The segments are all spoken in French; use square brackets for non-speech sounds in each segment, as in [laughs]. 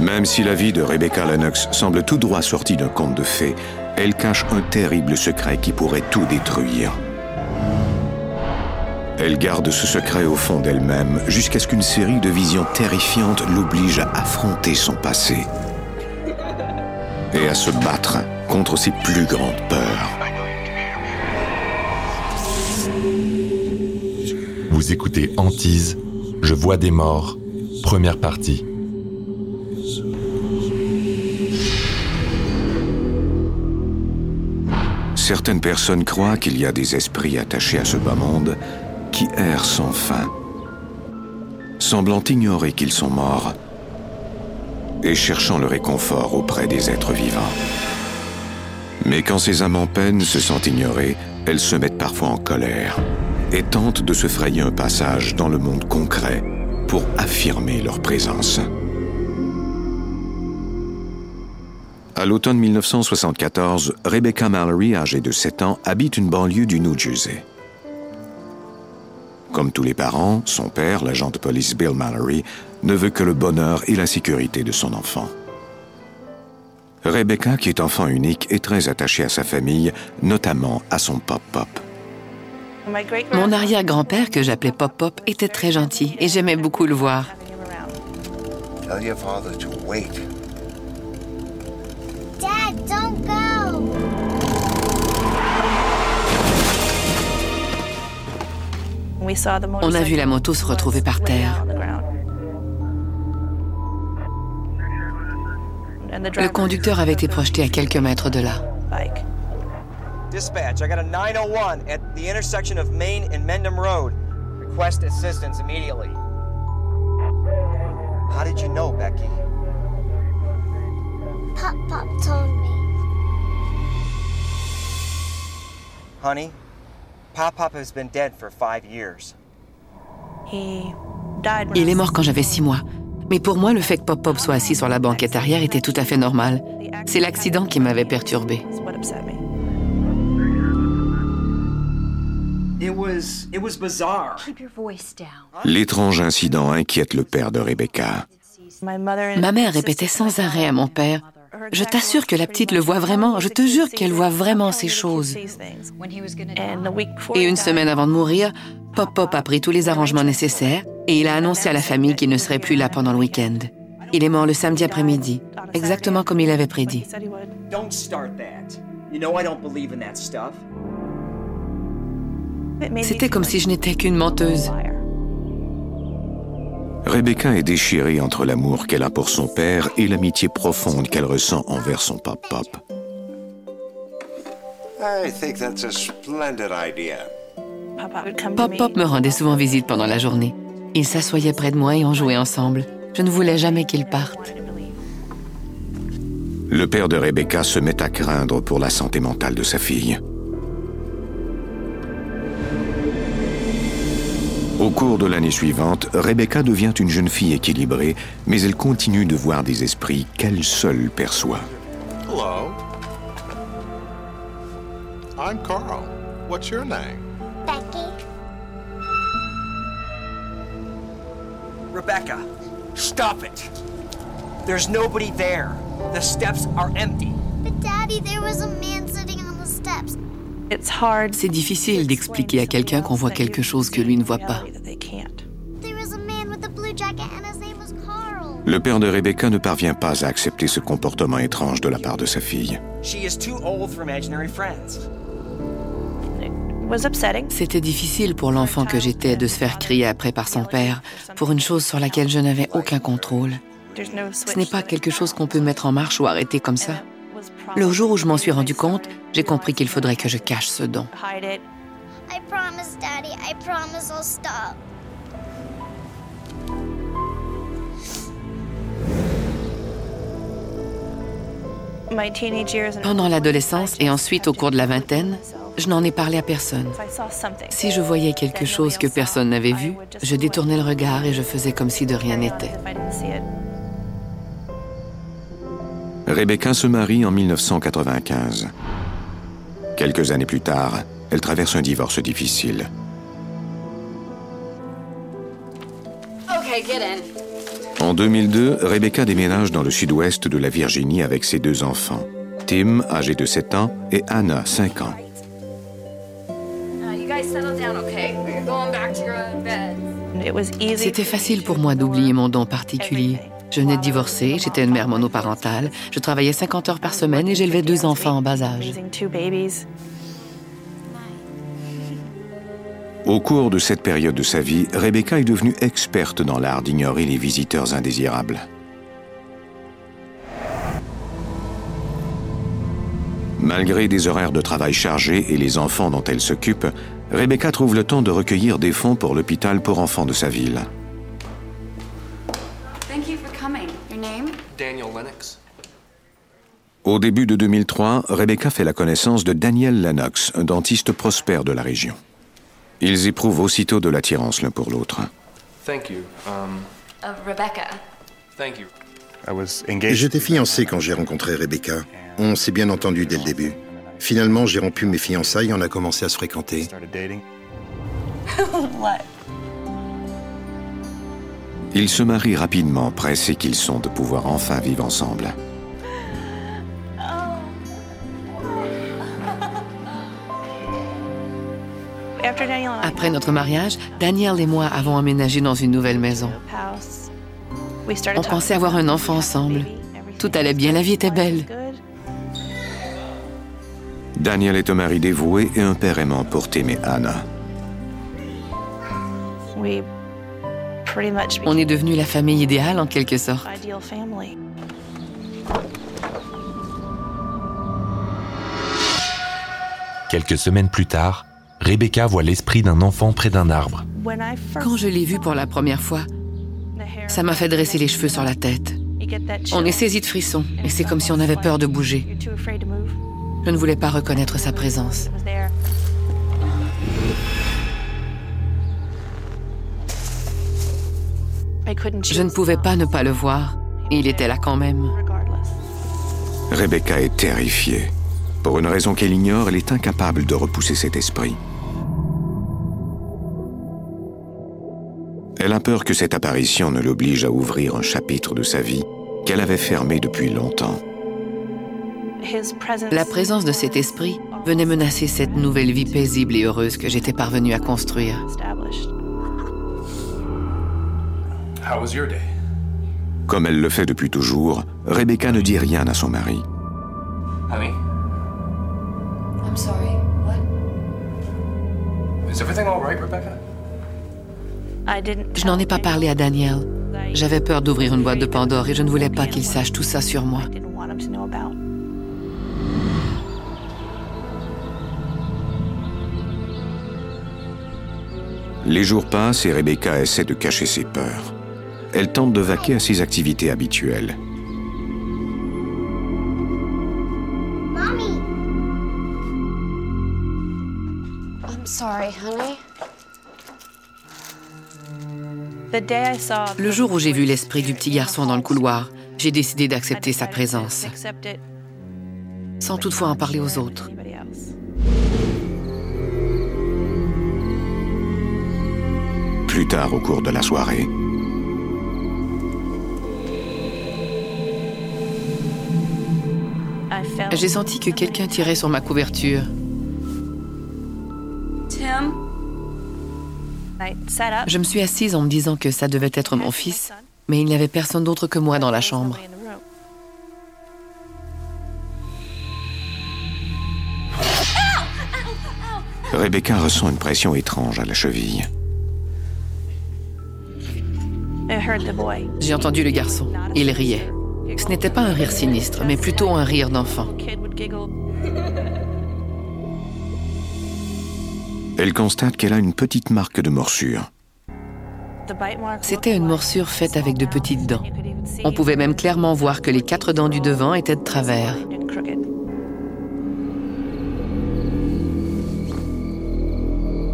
Même si la vie de Rebecca Lennox semble tout droit sortie d'un conte de fées, elle cache un terrible secret qui pourrait tout détruire. Elle garde ce secret au fond d'elle-même jusqu'à ce qu'une série de visions terrifiantes l'oblige à affronter son passé et à se battre contre ses plus grandes peurs. Vous écoutez Antise, Je vois des morts, première partie. Certaines personnes croient qu'il y a des esprits attachés à ce bas monde qui errent sans fin, semblant ignorer qu'ils sont morts et cherchant le réconfort auprès des êtres vivants. Mais quand ces âmes en peine se sentent ignorées, elles se mettent parfois en colère et tentent de se frayer un passage dans le monde concret pour affirmer leur présence. À l'automne 1974, Rebecca Mallory, âgée de 7 ans, habite une banlieue du New Jersey. Comme tous les parents, son père, l'agent de police Bill Mallory, ne veut que le bonheur et la sécurité de son enfant. Rebecca, qui est enfant unique, est très attachée à sa famille, notamment à son pop-pop. Mon arrière-grand-père, que j'appelais Pop-Pop, était très gentil et j'aimais beaucoup le voir. Dad, don't go! On a vu la moto se retrouver par terre. Le conducteur avait été projeté à quelques mètres de là. Dispatch, I got a 901 at the intersection of Main and Mendham Road. Request assistance immediately. How did you know, Becky? Pop Pop told me. Honey, Pop Pop has been dead for five years. Il est mort quand j'avais six mois. Mais pour moi, le fait que Pop Pop soit assis sur la banquette arrière était tout à fait normal. C'est l'accident qui m'avait perturbé. It was, it was bizarre. Keep your voice down. L'étrange incident inquiète le père de Rebecca. Ma mère répétait sans arrêt à mon père Je t'assure que la petite le voit vraiment, je te jure qu'elle voit vraiment ces choses. Et une semaine avant de mourir, Pop Pop a pris tous les arrangements nécessaires et il a annoncé à la famille qu'il ne serait plus là pendant le week-end. Il est mort le samedi après-midi, exactement comme il avait prédit. C'était comme si je n'étais qu'une menteuse. Rebecca est déchirée entre l'amour qu'elle a pour son père et l'amitié profonde qu'elle ressent envers son pop-pop. I think that's a splendid idea. Pop Pop me rendait souvent visite pendant la journée. Il s'assoyait près de moi et on jouait ensemble. Je ne voulais jamais qu'il parte. Le père de Rebecca se met à craindre pour la santé mentale de sa fille. Au cours de l'année suivante, Rebecca devient une jeune fille équilibrée, mais elle continue de voir des esprits qu'elle seule perçoit. Hello. I'm Carl. What's your name? Becky, Rebecca, stop it. There's nobody there. The steps are empty. but Daddy, there was a man sitting on the steps. C'est difficile d'expliquer à quelqu'un qu'on voit quelque chose que lui ne voit pas. Le père de Rebecca ne parvient pas à accepter ce comportement étrange de la part de sa fille. She is too old for imaginary friends. C'était difficile pour l'enfant que j'étais de se faire crier après par son père pour une chose sur laquelle je n'avais aucun contrôle. Ce n'est pas quelque chose qu'on peut mettre en marche ou arrêter comme ça. Le jour où je m'en suis rendu compte, j'ai compris qu'il faudrait que je cache ce don. Pendant l'adolescence et ensuite au cours de la vingtaine, je n'en ai parlé à personne. Si je voyais quelque chose que personne n'avait vu, je détournais le regard et je faisais comme si de rien n'était. Rebecca se marie en 1995. Quelques années plus tard, elle traverse un divorce difficile. En 2002, Rebecca déménage dans le sud-ouest de la Virginie avec ses deux enfants, Tim, âgé de 7 ans, et Anna, 5 ans. C'était facile pour moi d'oublier mon don particulier. Je venais de divorcer, j'étais une mère monoparentale, je travaillais 50 heures par semaine et j'élevais deux enfants en bas âge. Au cours de cette période de sa vie, Rebecca est devenue experte dans l'art d'ignorer les visiteurs indésirables. Malgré des horaires de travail chargés et les enfants dont elle s'occupe, Rebecca trouve le temps de recueillir des fonds pour l'hôpital pour enfants de sa ville. Daniel Lennox. Au début de 2003, Rebecca fait la connaissance de Daniel Lennox, un dentiste prospère de la région. Ils éprouvent aussitôt de l'attirance l'un pour l'autre. Thank you. Um, Rebecca. thank you. J'étais fiancé quand j'ai rencontré Rebecca. On s'est bien entendu dès le début. Finalement, j'ai rompu mes fiançailles et on a commencé à se fréquenter. [laughs] Ils se marient rapidement, pressés qu'ils sont de pouvoir enfin vivre ensemble. Après notre mariage, Daniel et moi avons emménagé dans une nouvelle maison. On pensait avoir un enfant ensemble. Tout allait bien, la vie était belle. Daniel est un mari dévoué et un père aimant pour Tim et Anna. On est devenu la famille idéale en quelque sorte. Quelques semaines plus tard, Rebecca voit l'esprit d'un enfant près d'un arbre. Quand je l'ai vu pour la première fois, ça m'a fait dresser les cheveux sur la tête. On est saisi de frissons et c'est comme si on avait peur de bouger. Je ne voulais pas reconnaître sa présence. Je ne pouvais pas ne pas le voir. Et il était là quand même. Rebecca est terrifiée. Pour une raison qu'elle ignore, elle est incapable de repousser cet esprit. Elle a peur que cette apparition ne l'oblige à ouvrir un chapitre de sa vie qu'elle avait fermé depuis longtemps. La présence de cet esprit venait menacer cette nouvelle vie paisible et heureuse que j'étais parvenue à construire. How was your day? Comme elle le fait depuis toujours, Rebecca ne dit rien à son mari. Je n'en ai pas parlé à Daniel. J'avais peur d'ouvrir une boîte de Pandore et je ne voulais pas qu'il sache tout ça sur moi. Les jours passent et Rebecca essaie de cacher ses peurs. Elle tente de vaquer à ses activités habituelles. Mommy! I'm sorry, honey. Le jour où j'ai vu l'esprit du petit garçon dans le couloir, j'ai décidé d'accepter sa présence, sans toutefois en parler aux autres. Plus tard au cours de la soirée, J'ai senti que quelqu'un tirait sur ma couverture. Je me suis assise en me disant que ça devait être mon fils, mais il n'y avait personne d'autre que moi dans la chambre. Rebecca ressent une pression étrange à la cheville. J'ai entendu le garçon. Il riait. Ce n'était pas un rire sinistre, mais plutôt un rire d'enfant. Elle constate qu'elle a une petite marque de morsure. C'était une morsure faite avec de petites dents. On pouvait même clairement voir que les quatre dents du devant étaient de travers.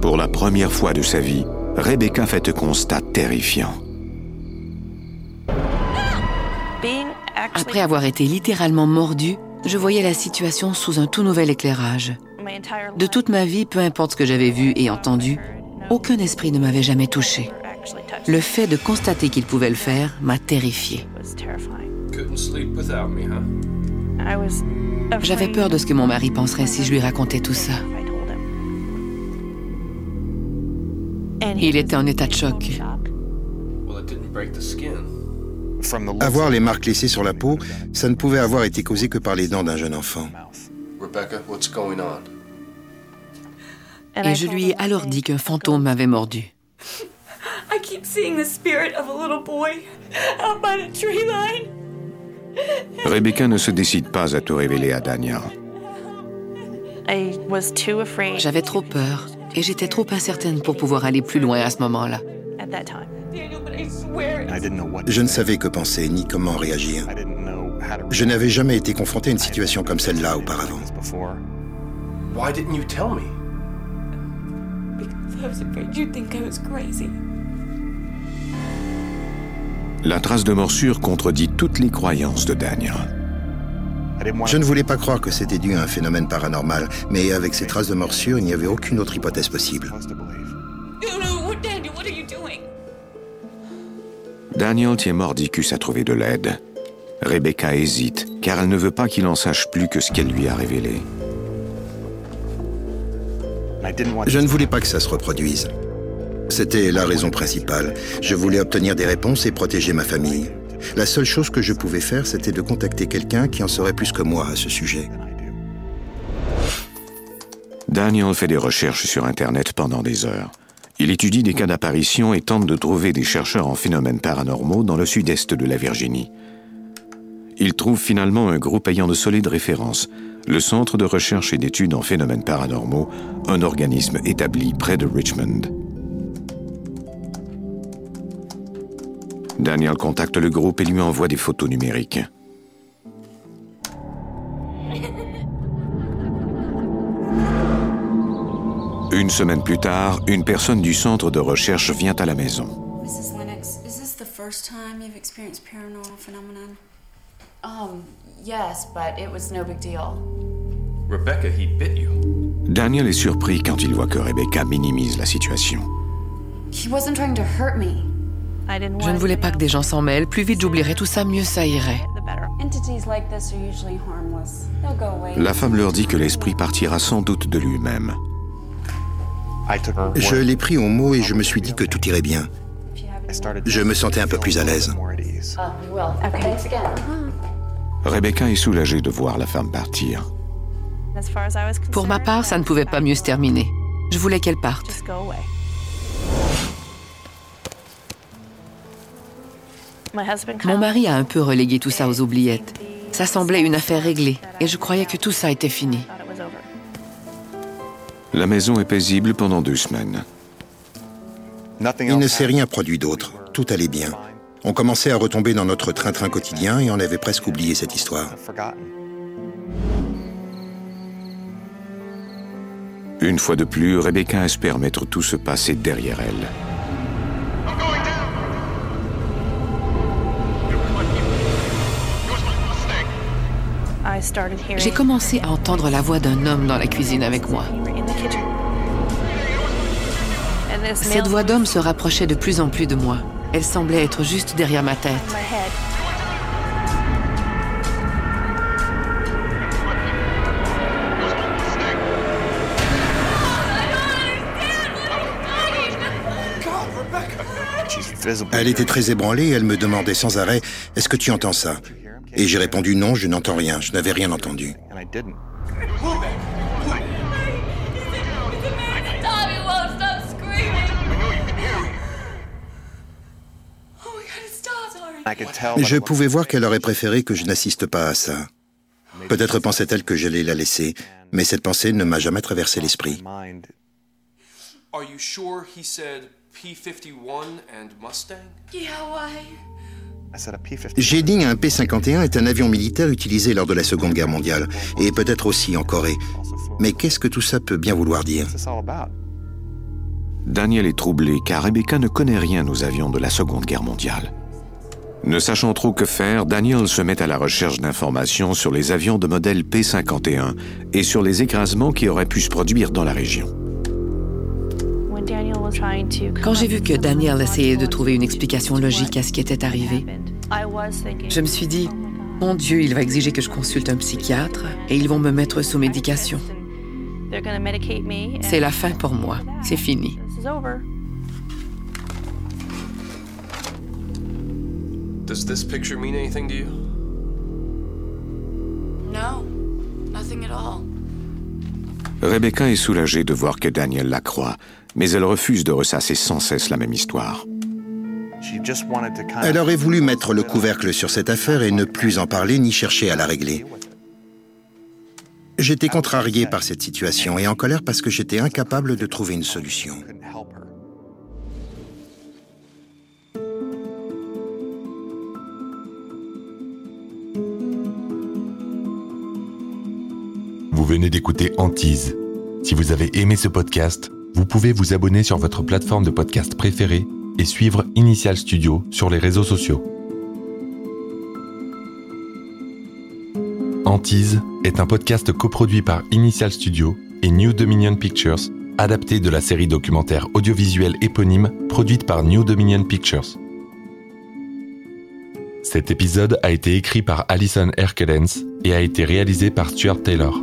Pour la première fois de sa vie, Rebecca fait un constat terrifiant. Après avoir été littéralement mordue, je voyais la situation sous un tout nouvel éclairage. De toute ma vie, peu importe ce que j'avais vu et entendu, aucun esprit ne m'avait jamais touché. Le fait de constater qu'il pouvait le faire m'a terrifiée. J'avais peur de ce que mon mari penserait si je lui racontais tout ça. Il était en état de choc. Avoir les marques laissées sur la peau, ça ne pouvait avoir été causé que par les dents d'un jeune enfant. Et je lui ai alors dit qu'un fantôme m'avait mordu. Rebecca ne se décide pas à tout révéler à Daniel. J'avais trop peur et j'étais trop incertaine pour pouvoir aller plus loin à ce moment-là. Je ne savais que penser ni comment réagir. Je n'avais jamais été confronté à une situation comme celle-là auparavant. La trace de morsure contredit toutes les croyances de Daniel. Je ne voulais pas croire que c'était dû à un phénomène paranormal, mais avec ces traces de morsure, il n'y avait aucune autre hypothèse possible. Daniel tient mordicus à trouver de l'aide. Rebecca hésite, car elle ne veut pas qu'il en sache plus que ce qu'elle lui a révélé. Je ne voulais pas que ça se reproduise. C'était la raison principale. Je voulais obtenir des réponses et protéger ma famille. La seule chose que je pouvais faire, c'était de contacter quelqu'un qui en saurait plus que moi à ce sujet. Daniel fait des recherches sur Internet pendant des heures. Il étudie des cas d'apparition et tente de trouver des chercheurs en phénomènes paranormaux dans le sud-est de la Virginie. Il trouve finalement un groupe ayant de solides références, le Centre de recherche et d'études en phénomènes paranormaux, un organisme établi près de Richmond. Daniel contacte le groupe et lui envoie des photos numériques. Une semaine plus tard, une personne du centre de recherche vient à la maison. Um, yes, but it was no big deal. Rebecca, he bit you. Daniel est surpris quand il voit que Rebecca minimise la situation. He wasn't trying to hurt me. Je ne voulais pas que des gens s'en mêlent. Plus vite j'oublierais tout ça, mieux ça irait. La femme leur dit que l'esprit partira sans doute de lui-même. Je l'ai pris au mot et je me suis dit que tout irait bien. Je me sentais un peu plus à l'aise. Rebecca est soulagée de voir la femme partir. Pour ma part, ça ne pouvait pas mieux se terminer. Je voulais qu'elle parte. Mon mari a un peu relégué tout ça aux oubliettes. Ça semblait une affaire réglée et je croyais que tout ça était fini. La maison est paisible pendant deux semaines. Il ne s'est rien produit d'autre. Tout allait bien. On commençait à retomber dans notre train-train quotidien et on avait presque oublié cette histoire. Une fois de plus, Rebecca espère mettre tout ce passé derrière elle. J'ai commencé à entendre la voix d'un homme dans la cuisine avec moi. Cette voix d'homme se rapprochait de plus en plus de moi. Elle semblait être juste derrière ma tête. Elle était très ébranlée et elle me demandait sans arrêt Est-ce que tu entends ça? Et j'ai répondu Non, je n'entends rien, je n'avais rien entendu. Je pouvais voir qu'elle aurait préféré que je n'assiste pas à ça. Peut-être pensait-elle que j'allais la laisser, mais cette pensée ne m'a jamais traversé l'esprit. Are you sure he said P-51 and Mustang? Yeah, why? J'ai dit un P-51 est un avion militaire utilisé lors de la Seconde Guerre mondiale, et peut-être aussi en Corée. Mais qu'est-ce que tout ça peut bien vouloir dire? Daniel est troublé car Rebecca ne connaît rien aux avions de la Seconde Guerre mondiale. Ne sachant trop que faire, Daniel se met à la recherche d'informations sur les avions de modèle P-51 et sur les écrasements qui auraient pu se produire dans la région. Quand j'ai vu que Daniel essayait de trouver une explication logique à ce qui était arrivé, je me suis dit, mon Dieu, il va exiger que je consulte un psychiatre et ils vont me mettre sous médication. C'est la fin pour moi. C'est fini. Does this picture mean anything to you? No, nothing at all. Rebecca est soulagée de voir que Daniel la croit, mais elle refuse de ressasser sans cesse la même histoire. Elle aurait voulu mettre le couvercle sur cette affaire et ne plus en parler ni chercher à la régler. J'étais contrarié par cette situation et en colère parce que j'étais incapable de trouver une solution. Vous venez d'écouter Antise. Si vous avez aimé ce podcast, vous pouvez vous abonner sur votre plateforme de podcast préférée et suivre Initial Studio sur les réseaux sociaux. Antise est un podcast coproduit par Initial Studio et New Dominion Pictures, adapté de la série documentaire audiovisuelle éponyme produite par New Dominion Pictures. Cet épisode a été écrit par Alison Herkelens et a été réalisé par Stuart Taylor.